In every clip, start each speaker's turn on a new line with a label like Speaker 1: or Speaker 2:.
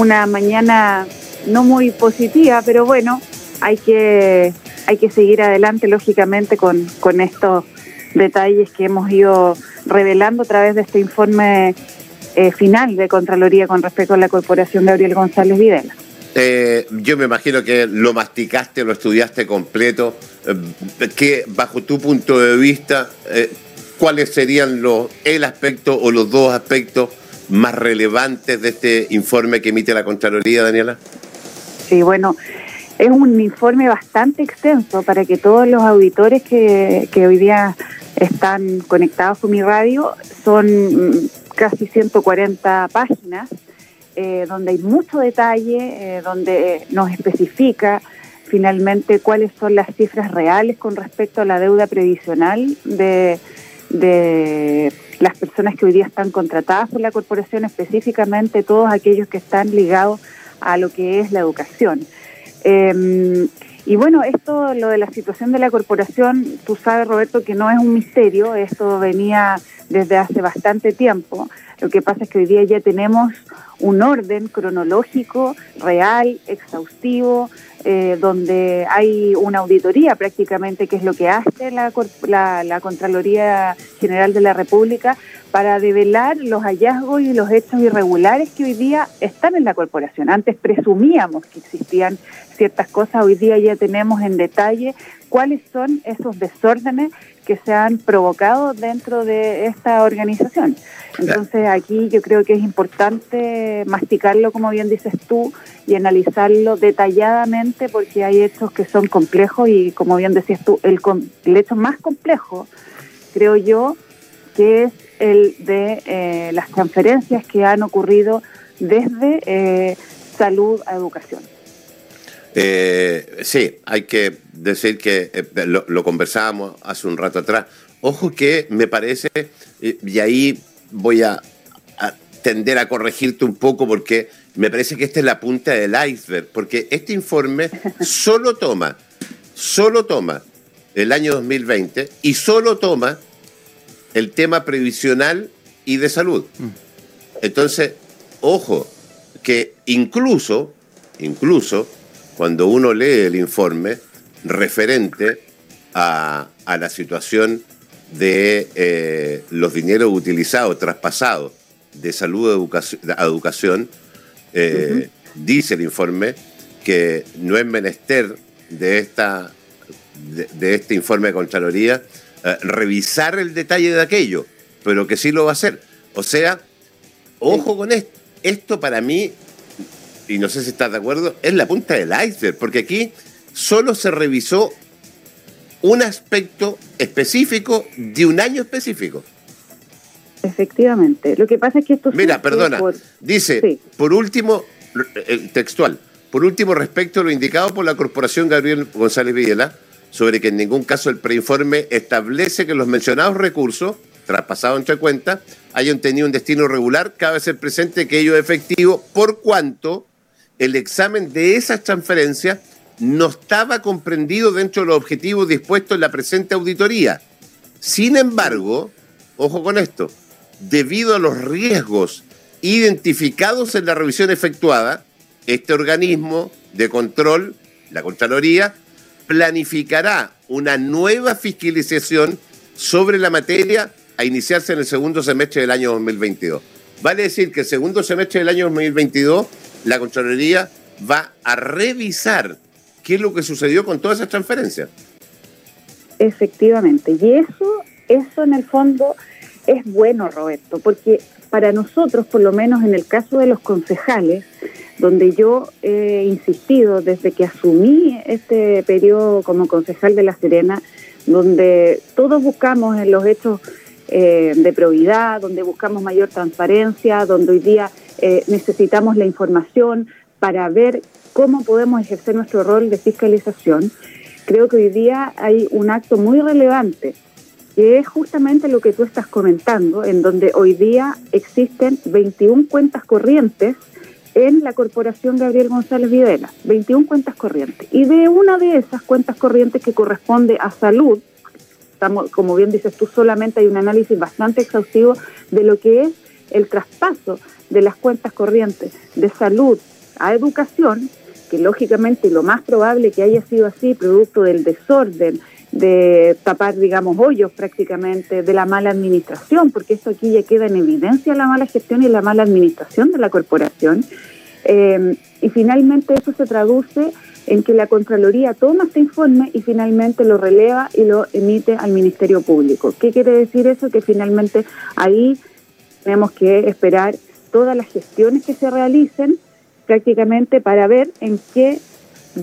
Speaker 1: una mañana no muy positiva, pero bueno, hay que, hay que seguir adelante, lógicamente, con, con estos detalles que hemos ido revelando a través de este informe eh, final de Contraloría con respecto a la Corporación Gabriel González Videla.
Speaker 2: Eh, yo me imagino que lo masticaste, lo estudiaste completo. Eh, que bajo tu punto de vista, eh, ¿cuáles serían los, el aspecto o los dos aspectos más relevantes de este informe que emite la Contraloría, Daniela?
Speaker 1: Sí, bueno, es un informe bastante extenso para que todos los auditores que, que hoy día están conectados con mi radio son mm, casi 140 páginas eh, donde hay mucho detalle, eh, donde nos especifica finalmente cuáles son las cifras reales con respecto a la deuda previsional de, las personas que hoy día están contratadas por la corporación, específicamente todos aquellos que están ligados a lo que es la educación. Em, y bueno, esto, lo de la situación de la corporación, tú sabes, Roberto, que no es un misterio, esto venía desde hace bastante tiempo. Lo que pasa es que hoy día ya tenemos un orden cronológico, real, exhaustivo, eh, donde hay una auditoría prácticamente, que es lo que hace la, la, Contraloría General de la República, para develar los hallazgos y los hechos irregulares que hoy día están en la corporación. Antes presumíamos que existían ciertas cosas, hoy día ya tenemos en detalle cuáles son esos desórdenes que se han provocado dentro de esta organización. Entonces aquí yo creo que es importante masticarlo, como bien dices tú, y analizarlo detalladamente porque hay hechos que son complejos y como bien decías tú, el, el hecho más complejo, creo yo, que es el de eh, las transferencias que han ocurrido desde eh, salud a educación.
Speaker 2: Eh, sí, hay que decir que lo, conversábamos hace un rato atrás. Ojo que me parece, y ahí voy a, tender a corregirte un poco porque me parece que esta es la punta del iceberg, porque este informe solo toma, solo toma el año 2020 y solo toma el tema previsional y de salud. Mm. Entonces, ojo, que incluso, incluso, cuando uno lee el informe referente a, la situación de eh, los dineros utilizados, traspasados de salud a educación, eh, dice el informe que no es menester de, esta, de, este informe de Contraloría eh, revisar el detalle de aquello, pero que sí lo va a hacer. O sea, ojo con esto. Esto para mí y no sé si estás de acuerdo, es la punta del iceberg, porque aquí solo se revisó un aspecto específico de un año específico.
Speaker 1: Efectivamente. Lo que pasa es que esto...
Speaker 2: Mira, perdona. Dice, por último, el textual, por último, respecto a lo indicado por la Corporación Gabriel González Villela, sobre que en ningún caso el preinforme establece que los mencionados recursos, traspasados entre cuentas, hayan tenido un destino regular, cabe ser presente que ello es efectivo por cuanto el examen de esas transferencias no estaba comprendido dentro de los objetivos dispuestos en la presente auditoría. Sin embargo, ojo con esto, debido a los riesgos identificados en la revisión efectuada, este organismo de control, la Contraloría, planificará una nueva fiscalización sobre la materia a iniciarse en el segundo semestre del año 2022. Vale decir que el segundo semestre del año 2022 la Contraloría va a revisar qué es lo que sucedió con todas esas transferencias.
Speaker 1: Efectivamente, y eso, eso en el fondo es bueno, Roberto, porque para nosotros, por lo menos en el caso de los concejales, donde yo he insistido desde que asumí este periodo como concejal de La Serena, donde todos buscamos en los hechos eh, de probidad, donde buscamos mayor transparencia, donde hoy día eh, necesitamos la información para ver cómo podemos ejercer nuestro rol de fiscalización. Creo que hoy día hay un acto muy relevante, que es justamente lo que tú estás comentando, en donde hoy día existen 21 cuentas corrientes en la Corporación Gabriel González Videla, 21 cuentas corrientes. Y de una de esas cuentas corrientes que corresponde a salud, estamos, como bien dices tú, solamente hay un análisis bastante exhaustivo de lo que es el traspaso de las cuentas corrientes de salud a educación, que lógicamente lo más probable que haya sido así, producto del desorden, de tapar, digamos, hoyos prácticamente, de la mala administración, porque esto aquí ya queda en evidencia la mala gestión y la mala administración de la corporación. Eh, y finalmente eso se traduce en que la Contraloría toma este informe y finalmente lo releva y lo emite al Ministerio Público. ¿Qué quiere decir eso? Que finalmente ahí tenemos que esperar todas las gestiones que se realicen prácticamente para ver en qué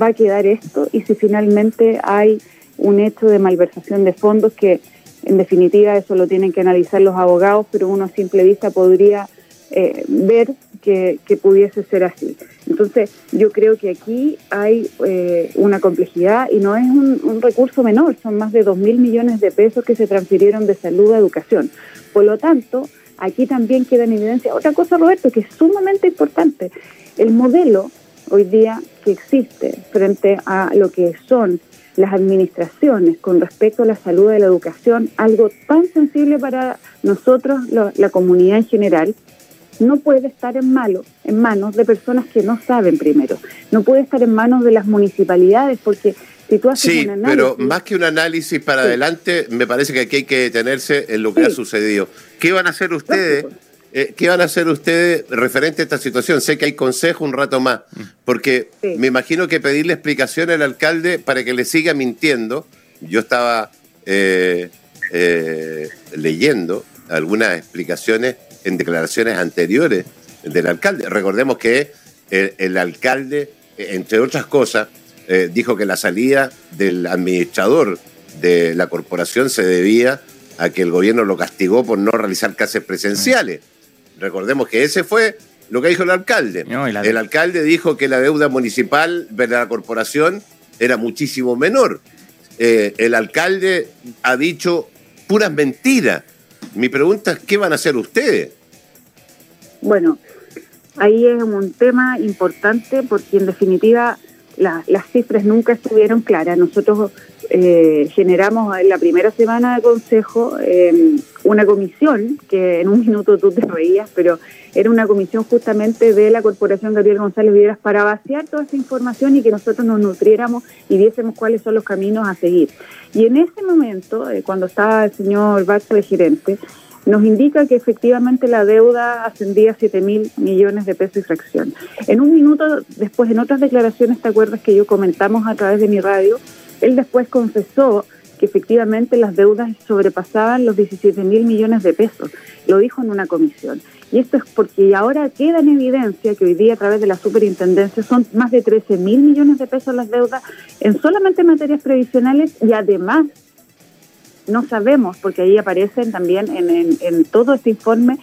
Speaker 1: va a quedar esto y si finalmente hay un hecho de malversación de fondos que en definitiva eso lo tienen que analizar los abogados, pero uno a simple vista podría eh, ver que, pudiese ser así. Entonces, yo creo que aquí hay eh, una complejidad y no es un, recurso menor, son más de 2 mil millones de pesos que se transfirieron de salud a educación. Por lo tanto, aquí también queda en evidencia otra cosa, Roberto, que es sumamente importante. El modelo hoy día que existe frente a lo que son las administraciones con respecto a la salud de la educación, algo tan sensible para nosotros, la comunidad en general, no puede estar en, malo, en manos de personas que no saben primero. No puede estar en manos de las municipalidades porque si tú haces
Speaker 2: sí, un análisis... pero más que un análisis para adelante, me parece que aquí hay que detenerse en lo que ha sucedido. ¿Qué van a hacer ustedes? Eh, ¿Qué van a hacer ustedes referente a esta situación? Sé que hay consejo un rato más, porque me imagino que pedirle explicación al alcalde para que le siga mintiendo. Yo estaba eh, eh, leyendo algunas explicaciones en declaraciones anteriores del alcalde. Recordemos que el, alcalde, entre otras cosas, eh, dijo que la salida del administrador de la corporación se debía a que el gobierno lo castigó por no realizar clases presenciales. Recordemos que ese fue lo que dijo el alcalde. El alcalde dijo que la deuda municipal de la corporación era muchísimo menor. Eh, el alcalde ha dicho puras mentiras. Mi pregunta es, ¿qué van a hacer ustedes?
Speaker 1: Bueno, ahí es un tema importante porque en definitiva las cifras nunca estuvieron claras. Nosotros eh, generamos en la primera semana de consejo em, una comisión, que en un minuto tú te veías, pero era una comisión justamente de la Corporación Gabriel González Villeras para vaciar toda esa información y que nosotros nos nutriéramos y viésemos cuáles son los caminos a seguir. Y en ese momento, eh, cuando estaba el señor Bacho de gerente, nos indica que efectivamente la deuda ascendía a 7 mil millones de pesos y fracción. En un minuto después, en otras declaraciones, ¿te acuerdas que yo comentamos a través de mi radio? Él después confesó que efectivamente las deudas sobrepasaban los 17 mil millones de pesos. Lo dijo en una comisión. Y esto es porque ahora queda en evidencia que hoy día a través de la superintendencia son más de 13 mil millones de pesos las deudas en solamente materias previsionales y además no sabemos, porque ahí aparecen también en, todo este informe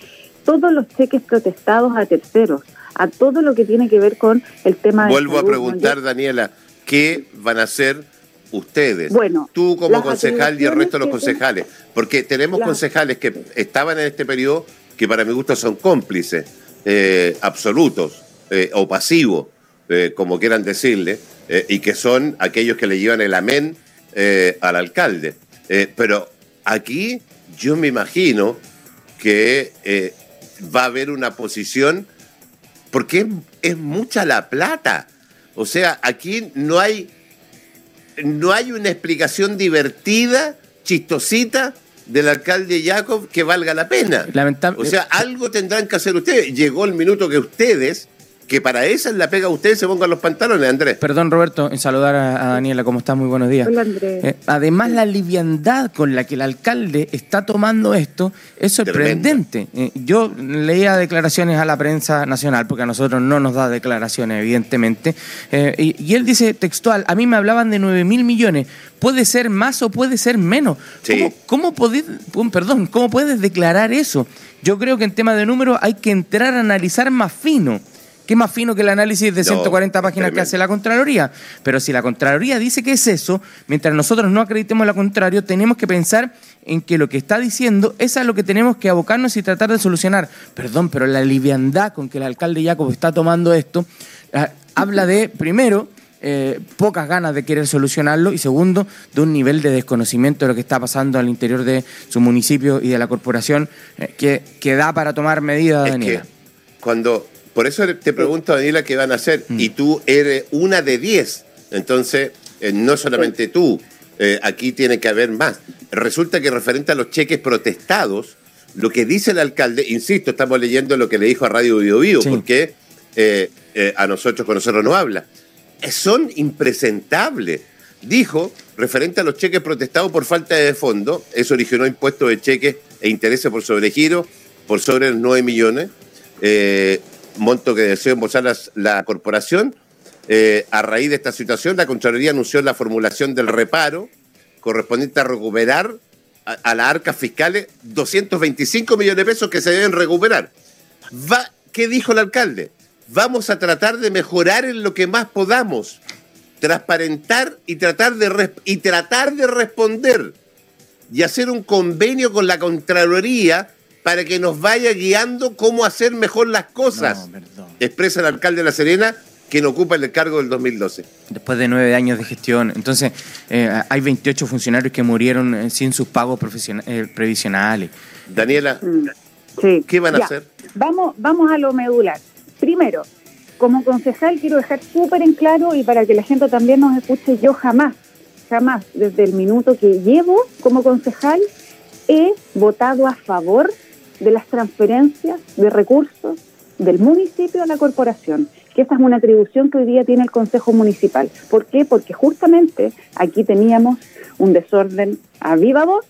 Speaker 1: todos los cheques protestados a terceros, a todo lo que tiene que ver con el tema
Speaker 2: de... Vuelvo a preguntar, Daniela, ¿qué van a hacer ustedes? Bueno, tú como concejal y el resto de los concejales, porque tenemos concejales que estaban en este periodo que para mi gusto son cómplices eh, absolutos eh, o pasivos, eh, como quieran decirle, y que son aquellos que le llevan el amén al alcalde. Eh, pero aquí yo me imagino que eh, va a haber una posición, porque es, mucha la plata. O sea, aquí no hay, no hay una explicación divertida, chistosita, del alcalde Jacob que valga la pena. O sea, algo tendrán que hacer ustedes. Llegó el minuto que ustedes que para esa es la pega ustedes se pongan los pantalones, Andrés.
Speaker 3: Perdón, Roberto, en saludar a, Daniela, ¿cómo estás? Muy buenos días.
Speaker 1: Hola, Andrés.
Speaker 3: Eh, además, la liviandad con la que el alcalde está tomando esto es sorprendente. Eh, yo leía declaraciones a la prensa nacional, porque a nosotros no nos da declaraciones, evidentemente, eh, y, él dice textual, a mí me hablaban de 9 mil millones, puede ser más o puede ser menos. ¿Cómo, cómo podés, perdón, cómo puedes declarar eso? Yo creo que en tema de números hay que entrar a analizar más fino. ¿Qué más fino que el análisis de 140 páginas que hace la Contraloría? Pero si la Contraloría dice que es eso, mientras nosotros no acreditemos lo contrario, tenemos que pensar en que lo que está diciendo es a lo que tenemos que abocarnos y tratar de solucionar. Perdón, pero la liviandad con que el alcalde Jacob está tomando esto ah, habla de, primero, eh, pocas ganas de querer solucionarlo y segundo, de un nivel de desconocimiento de lo que está pasando al interior de su municipio y de la corporación eh, que, que, da para tomar medidas, Daniela
Speaker 2: cuando, por eso te pregunto, Daniela, qué van a hacer, mm. y tú eres una de diez, entonces eh, no solamente tú, eh, aquí tiene que haber más. Resulta que referente a los cheques protestados, lo que dice el alcalde, insisto, estamos leyendo lo que le dijo a Radio Bio, Bio porque eh, a nosotros con nosotros no habla, son impresentables. Dijo, referente a los cheques protestados por falta de fondo, eso originó impuestos de cheques e intereses por sobregiro por sobre los 9 millones, eh, monto que desea embolsar la, corporación. Eh, a raíz de esta situación, la Contraloría anunció la formulación del reparo correspondiente a recuperar a, las arcas fiscales 225 millones de pesos que se deben recuperar. Va, ¿Qué dijo el alcalde? Vamos a tratar de mejorar en lo que más podamos, transparentar y tratar de, y tratar de responder y hacer un convenio con la Contraloría para que nos vaya guiando cómo hacer mejor las cosas, expresa el alcalde de La Serena, quien ocupa el cargo del 2012.
Speaker 3: Después de nueve años de gestión. Entonces, eh, hay 28 funcionarios que murieron eh, sin sus pagos eh, previsionales.
Speaker 2: Daniela, mm, ¿qué van a hacer?
Speaker 1: Vamos, vamos a lo medular. Primero, como concejal quiero dejar súper en claro y para que la gente también nos escuche, yo jamás, jamás, desde el minuto que llevo como concejal, he votado a favor de las transferencias de recursos del municipio a la corporación, que esa es una atribución que hoy día tiene el Consejo Municipal. ¿Por qué? Porque justamente aquí teníamos un desorden a viva voz,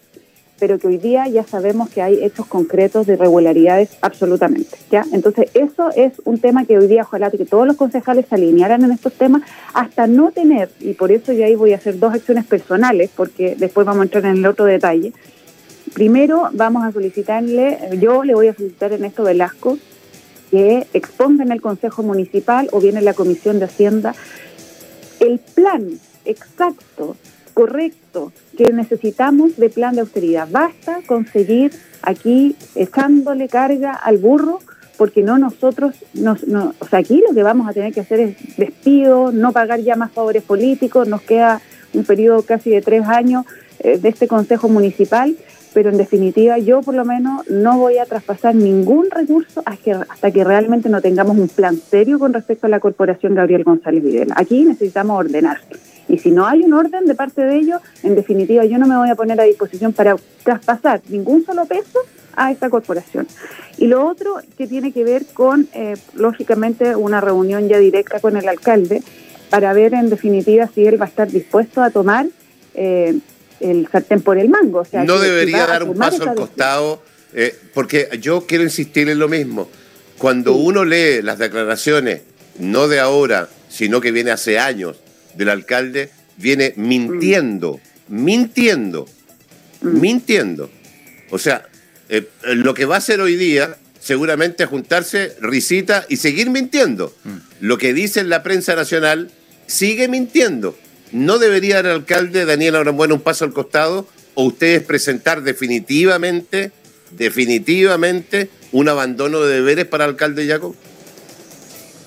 Speaker 1: pero que hoy día ya sabemos que hay hechos concretos de irregularidades absolutamente. ¿ya? Entonces, eso es un tema que hoy día ojalá que todos los concejales se alinearan en estos temas hasta no tener, y por eso yo ahí voy a hacer dos acciones personales, porque después vamos a entrar en el otro detalle, Primero vamos a solicitarle, yo le voy a solicitar en esto Velasco que exponga en el Consejo Municipal o bien en la Comisión de Hacienda el plan exacto, correcto que necesitamos de plan de austeridad. Basta conseguir aquí echándole carga al burro porque no nosotros, nos, o sea, aquí lo que vamos a tener que hacer es despido, no pagar ya más favores políticos, nos queda un periodo casi de tres años eh, de este Consejo Municipal pero en definitiva yo por lo menos no voy a traspasar ningún recurso hasta que, realmente no tengamos un plan serio con respecto a la corporación Gabriel González Videla. Aquí necesitamos ordenar. Y si no hay un orden de parte de ellos, en definitiva yo no me voy a poner a disposición para traspasar ningún solo peso a esta corporación. Y lo otro que tiene que ver con, eh, lógicamente, una reunión ya directa con el alcalde para ver en definitiva si él va a estar dispuesto a tomar eh, el sartén por el mango. O sea,
Speaker 2: no debería dar un paso al costado, eh, porque yo quiero insistir en lo mismo. Cuando uno lee las declaraciones, no de ahora, sino que viene hace años, del alcalde, viene mintiendo, mintiendo, mm. mintiendo. O sea, eh, lo que va a hacer hoy día seguramente es juntarse, risita y seguir mintiendo. Mm. Lo que dice en la prensa nacional sigue mintiendo. ¿No debería el alcalde Daniel Bueno un paso al costado o ustedes presentar definitivamente, definitivamente un abandono de deberes para alcalde Yaco?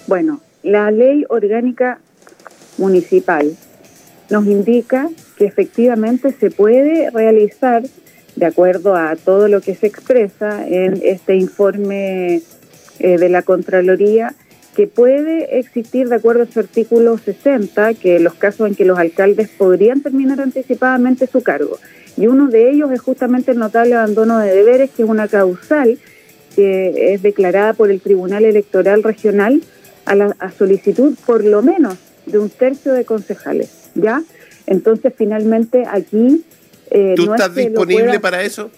Speaker 1: Bueno, la ley orgánica municipal nos indica que efectivamente se puede realizar, de acuerdo a todo lo que se expresa en este informe eh, de la Contraloría, que puede existir, de acuerdo a su artículo 60, que los casos en que los alcaldes podrían terminar anticipadamente su cargo. Y uno de ellos es justamente el notable abandono de deberes, que es una causal que es declarada por el Tribunal Electoral Regional a, la, solicitud por lo menos de un tercio de concejales. ¿Ya? Entonces, finalmente, aquí...
Speaker 2: Eh, ¿Tú estás disponible para eso?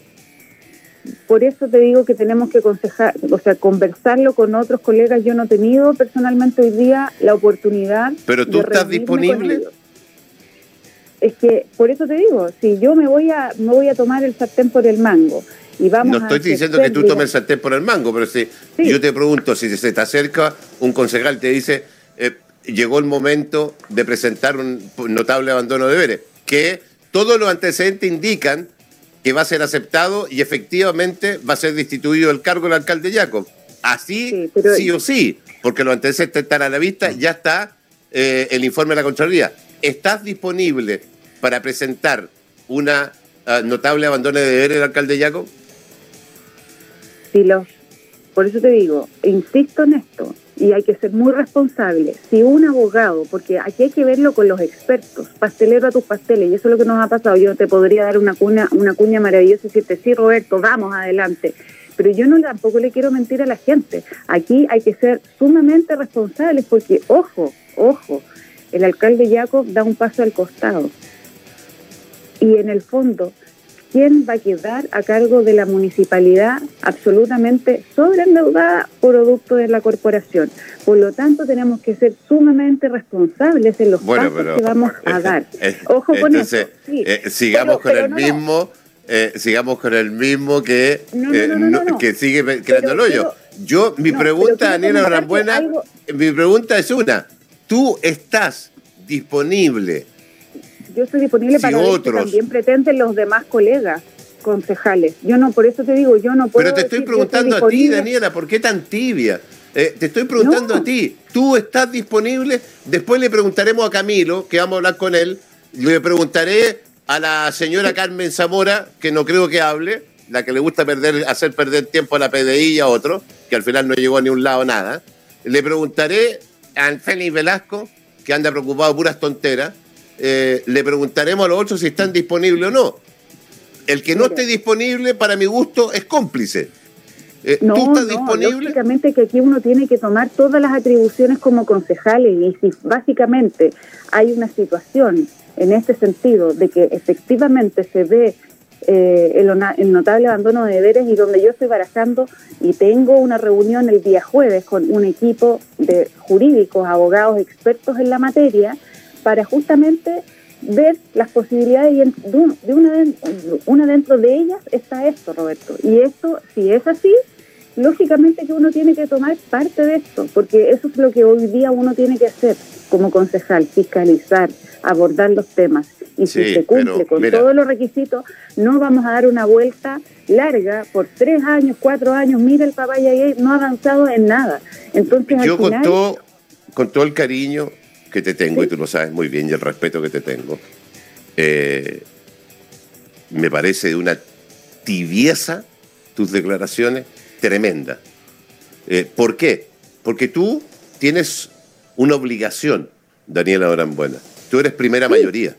Speaker 1: Por eso te digo que tenemos que aconsejar, o sea, conversarlo con otros colegas. Yo no he tenido personalmente hoy día la oportunidad.
Speaker 2: Pero tú estás disponible.
Speaker 1: Es que por eso te digo, si yo me voy a me voy a tomar el sartén por el mango y vamos
Speaker 2: no estoy diciendo que tú tomes el sartén por el mango, pero si yo te pregunto si se te acerca un concejal te dice eh, llegó el momento de presentar un notable abandono de deberes, que todos los antecedentes indican que va a ser aceptado y efectivamente va a ser destituido el cargo del alcalde Jacob. Así, sí, o sí, porque los antecedentes están a la vista, ya está eh, el informe de la Contraloría. ¿Estás disponible para presentar una ah, notable abandono de deberes del alcalde Jacob?
Speaker 1: Sí, los por eso te digo, insisto en esto, y hay que ser muy responsable. Si un abogado, porque aquí hay que verlo con los expertos, pastelero a tus pasteles, y eso es lo que nos ha pasado. Yo te podría dar una cuña, una cuña maravillosa y decirte, sí, Roberto, vamos adelante. Pero yo no tampoco le quiero mentir a la gente. Aquí hay que ser sumamente responsables porque, ojo, ojo, el alcalde Jacob da un paso al costado. Y en el fondo, ¿quién va a quedar a cargo de la municipalidad absolutamente sobreendeudada producto de la corporación? Por lo tanto, tenemos que ser sumamente responsables en los pasos que vamos a dar.
Speaker 2: Ojo con eso. Eh, sigamos con el mismo. Eh, sigamos con el mismo que, eh, que sigue creando el hoyo. Yo, mi pregunta, Daniela Brambuena, mi pregunta es una. ¿Tú estás disponible
Speaker 1: yo estoy disponible para otros. que también pretenden los demás colegas concejales. Yo no, por eso te digo, yo no puedo.
Speaker 2: Pero te estoy preguntando a ti, Daniela, ¿por qué tan tibia? Eh, te estoy preguntando a ti, ¿tú estás disponible? Después le preguntaremos a Camilo, que vamos a hablar con él, le preguntaré a la señora Carmen Zamora, que no creo que hable, la que le gusta perder, hacer perder tiempo a la PDI y a otro, que al final no llegó a ni un lado nada. Le preguntaré a Félix Velasco, que anda preocupado puras tonteras, eh, le preguntaremos a los otros si están disponibles o no. El que no esté disponible, para mi gusto, es cómplice.
Speaker 1: Eh, no, ¿Tú estás disponible? Lógicamente que aquí uno tiene que tomar todas las atribuciones como concejales y si básicamente hay una situación en este sentido de que efectivamente se ve eh, el, notable abandono de deberes y donde yo estoy barajando y tengo una reunión el día jueves con un equipo de jurídicos, abogados, expertos en la materia, para justamente ver las posibilidades y de una, una dentro de ellas está esto, Roberto. Y esto, si es así, lógicamente que uno tiene que tomar parte de esto, porque eso es lo que hoy día uno tiene que hacer como concejal, fiscalizar, abordar los temas. Y si se cumple con todos los requisitos, no vamos a dar una vuelta larga por tres años, cuatro años. Mira el papaya no ha avanzado en nada. Entonces,
Speaker 2: yo con, todo, con todo el cariño que te tengo, y tú lo sabes muy bien, y el respeto que te tengo, eh, me parece de una tibieza tus declaraciones tremenda. Eh, ¿Por qué? Porque tú tienes una obligación, Daniela Orambuena. Tú eres primera mayoría.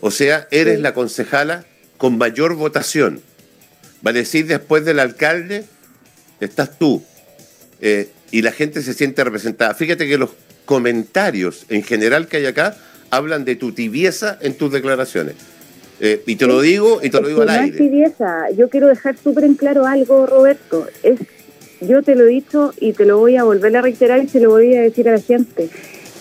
Speaker 2: O sea, eres la concejala con mayor votación. Va a decir después del alcalde, estás tú. Eh, y la gente se siente representada. Fíjate que los comentarios en general que hay acá hablan de tu tibieza en tus declaraciones. Eh, y te lo digo y te lo digo al aire.
Speaker 1: No es tibieza, yo quiero dejar súper en claro algo, Roberto. Es, yo te lo he dicho y te lo voy a volver a reiterar y se lo voy a decir a la gente.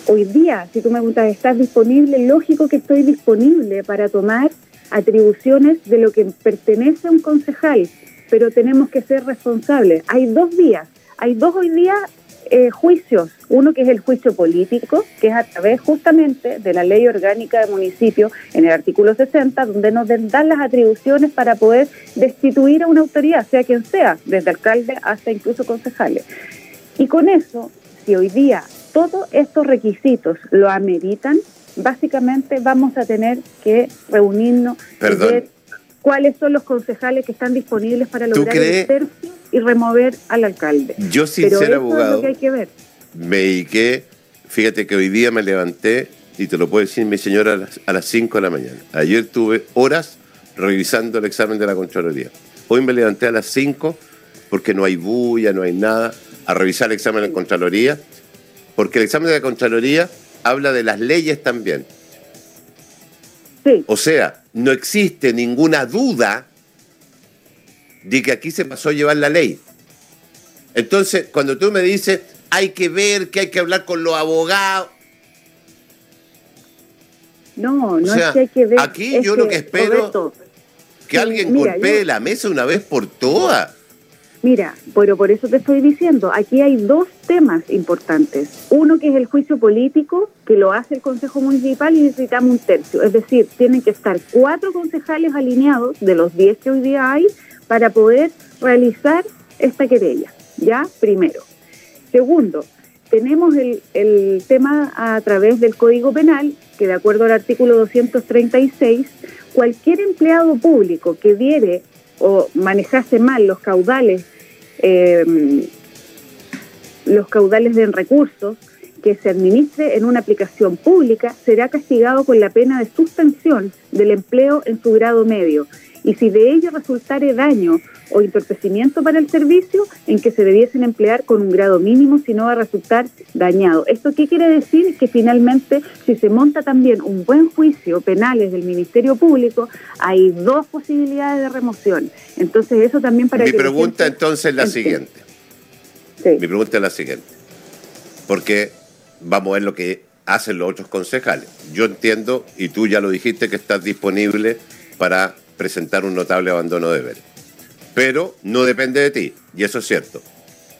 Speaker 1: Hoy día, si tú me preguntas, ¿estás disponible? Lógico que estoy disponible para tomar atribuciones de lo que pertenece a un concejal, pero tenemos que ser responsables. Hay dos días, hay dos hoy día eh, juicios. Uno que es el juicio político, que es a través justamente de la ley orgánica de municipio en el artículo 60, donde nos dan las atribuciones para poder destituir a una autoridad, sea quien sea, desde alcalde hasta incluso concejales. Y con eso, si hoy día todos estos requisitos lo ameritan, básicamente vamos a tener que reunirnos y ver cuáles son los concejales que están disponibles para lograr el tercio y remover al alcalde.
Speaker 2: Yo, sin ser abogado, hay que ver. me dediqué, fíjate que hoy día me levanté, y te lo puede decir mi señora, a las 5 de la mañana. Ayer tuve horas revisando el examen de la Contraloría. Hoy me levanté a las 5 porque no hay bulla, no hay nada, a revisar el examen de la Contraloría, porque el examen de la Contraloría habla de las leyes también. O sea, no existe ninguna duda de que aquí se pasó a llevar la ley. Entonces, cuando tú me dices, hay que ver, que hay que hablar con los abogados.
Speaker 1: No, no es que hay que ver.
Speaker 2: Aquí yo lo que espero que alguien golpee la mesa una vez por todas.
Speaker 1: Mira, pero por eso te estoy diciendo, aquí hay dos temas importantes. Uno que es el juicio político, que lo hace el Consejo Municipal y necesitamos un tercio. Es decir, tienen que estar cuatro concejales alineados de los diez que hoy día hay para poder realizar esta querella, ¿ya? Primero. Segundo, tenemos el, el tema a través del Código Penal, que de acuerdo al artículo 236, cualquier empleado público que diere o manejase mal los caudales eh, los caudales de recursos que se administre en una aplicación pública será castigado con la pena de suspensión del empleo en su grado medio y si de ello resultare daño o entorpecimiento para el servicio, en que se debiesen emplear con un grado mínimo, si no va a resultar dañado. ¿Esto qué quiere decir? Que finalmente, si se monta también un buen juicio penales del Ministerio Público, hay dos posibilidades de remoción. Entonces, eso también para
Speaker 2: Mi pregunta entonces es la siguiente. Mi pregunta es la siguiente. Porque vamos a ver lo que hacen los otros concejales. Yo entiendo, y tú ya lo dijiste, que estás disponible para presentar un notable abandono de deberes. Pero no depende de ti, y eso es cierto.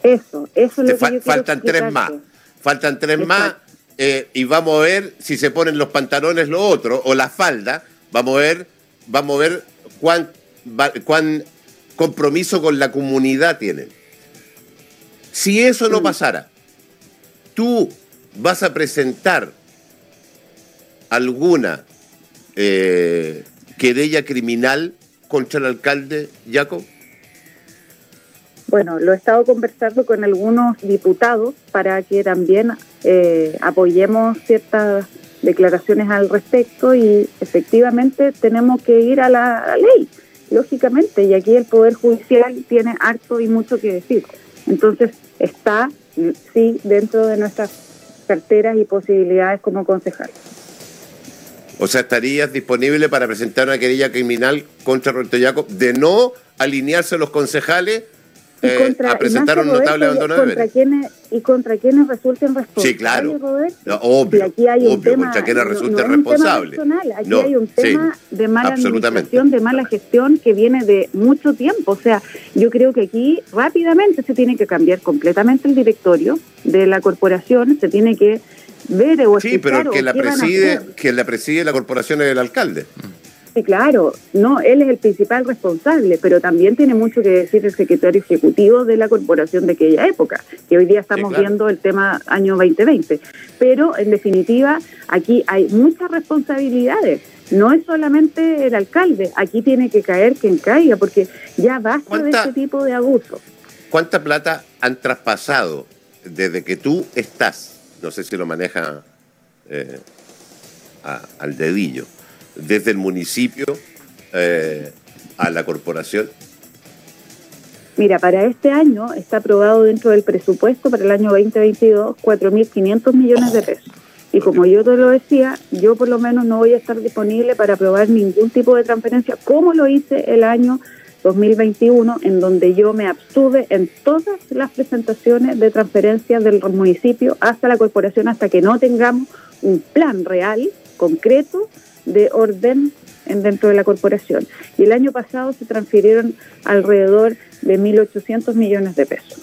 Speaker 1: Eso, eso es lo que
Speaker 2: Faltan tres más. Faltan tres más eh, y vamos a ver si se ponen los pantalones lo otro o la falda. Vamos a ver, vamos a ver cuán, cuán compromiso con la comunidad tienen. Si eso no pasara, tú vas a presentar alguna eh, querella criminal contra el alcalde Jacob?
Speaker 1: Bueno, lo he estado conversando con algunos diputados para que también eh, apoyemos ciertas declaraciones al respecto y efectivamente tenemos que ir a la, ley, lógicamente, y aquí el Poder Judicial tiene harto y mucho que decir. Entonces está, sí, dentro de nuestras carteras y posibilidades como concejal.
Speaker 2: O sea, estarías disponible para presentar una querella criminal contra Roberto Jacob de no alinearse a los concejales eh, a presentar un notable abandono de
Speaker 1: contra quienes, Y contra quienes resulten responsables.
Speaker 2: Sí, claro. obvio, aquí hay un tema, contra quienes resulten responsables.
Speaker 1: Aquí hay un tema de mala administración, de mala gestión que viene de mucho tiempo. O sea, yo creo que aquí rápidamente se tiene que cambiar completamente el directorio de la corporación, se tiene que ver o
Speaker 2: Sí, pero que la preside, que la preside la corporación es el alcalde.
Speaker 1: Sí, claro, no, él es el principal responsable, pero también tiene mucho que decir el secretario ejecutivo de la corporación de aquella época, que hoy día estamos viendo el tema año 2020. Pero en definitiva, aquí hay muchas responsabilidades. No es solamente el alcalde, aquí tiene que caer quien caiga, porque ya basta de este tipo de abusos.
Speaker 2: ¿Cuánta plata han traspasado desde que tú estás no sé si lo maneja eh, al dedillo, desde el municipio eh, a la corporación?
Speaker 1: Mira, para este año está aprobado dentro del presupuesto para el año 2022 4.500 millones de pesos. Y como yo te lo decía, yo por lo menos no voy a estar disponible para aprobar ningún tipo de transferencia como lo hice el año 2021, en donde yo me abstuve en todas las presentaciones de transferencias del municipio hasta la corporación, hasta que no tengamos un plan real, concreto, de orden en, dentro de la corporación. Y el año pasado se transfirieron alrededor de 1.800 millones de pesos.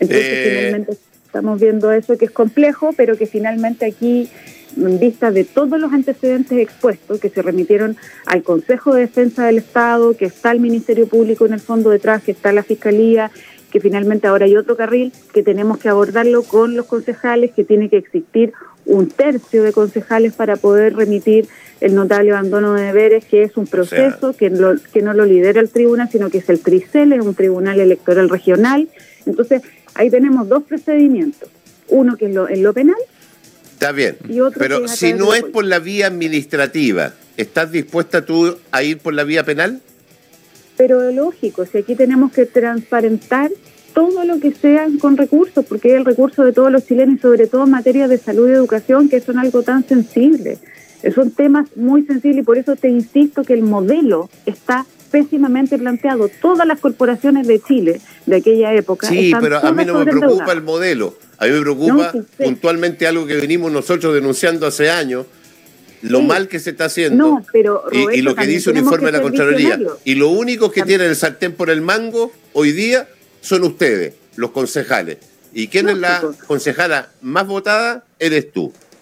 Speaker 1: Entonces, eh, finalmente estamos viendo eso que es complejo, pero que finalmente aquí en vista de todos los antecedentes expuestos que se remitieron al Consejo de Defensa del Estado, que está el Ministerio Público en el fondo detrás, que está la Fiscalía, que finalmente ahora hay otro carril que tenemos que abordarlo con los concejales, que tiene que existir un tercio de concejales para poder remitir el notable abandono de deberes, que es un proceso que, que no lo lidera el tribunal, sino que es el TRICEL, es un tribunal electoral regional. Entonces, ahí tenemos dos procedimientos. Uno que es lo, en lo penal
Speaker 2: Está bien, pero si no es por la vía administrativa, ¿estás dispuesta tú a ir por la vía penal?
Speaker 1: Pero lógico, si aquí tenemos que transparentar todo lo que sea con recursos, porque es el recurso de todos los chilenos, sobre todo en materia de salud y educación, que son algo tan sensible. Son temas muy sensibles y por eso te insisto que el modelo está pésimamente planteado. Todas las corporaciones de Chile de aquella época.
Speaker 2: Sí, pero a mí no me preocupa el modelo. A mí me preocupa puntualmente algo que venimos nosotros denunciando hace años, lo mal que se está haciendo
Speaker 1: pero,
Speaker 2: y, lo que dice un informe de la Contraloría. Y lo único que tienen el sartén por el mango hoy día son ustedes, los concejales. ¿Y quién es la concejala más votada? Eres tú.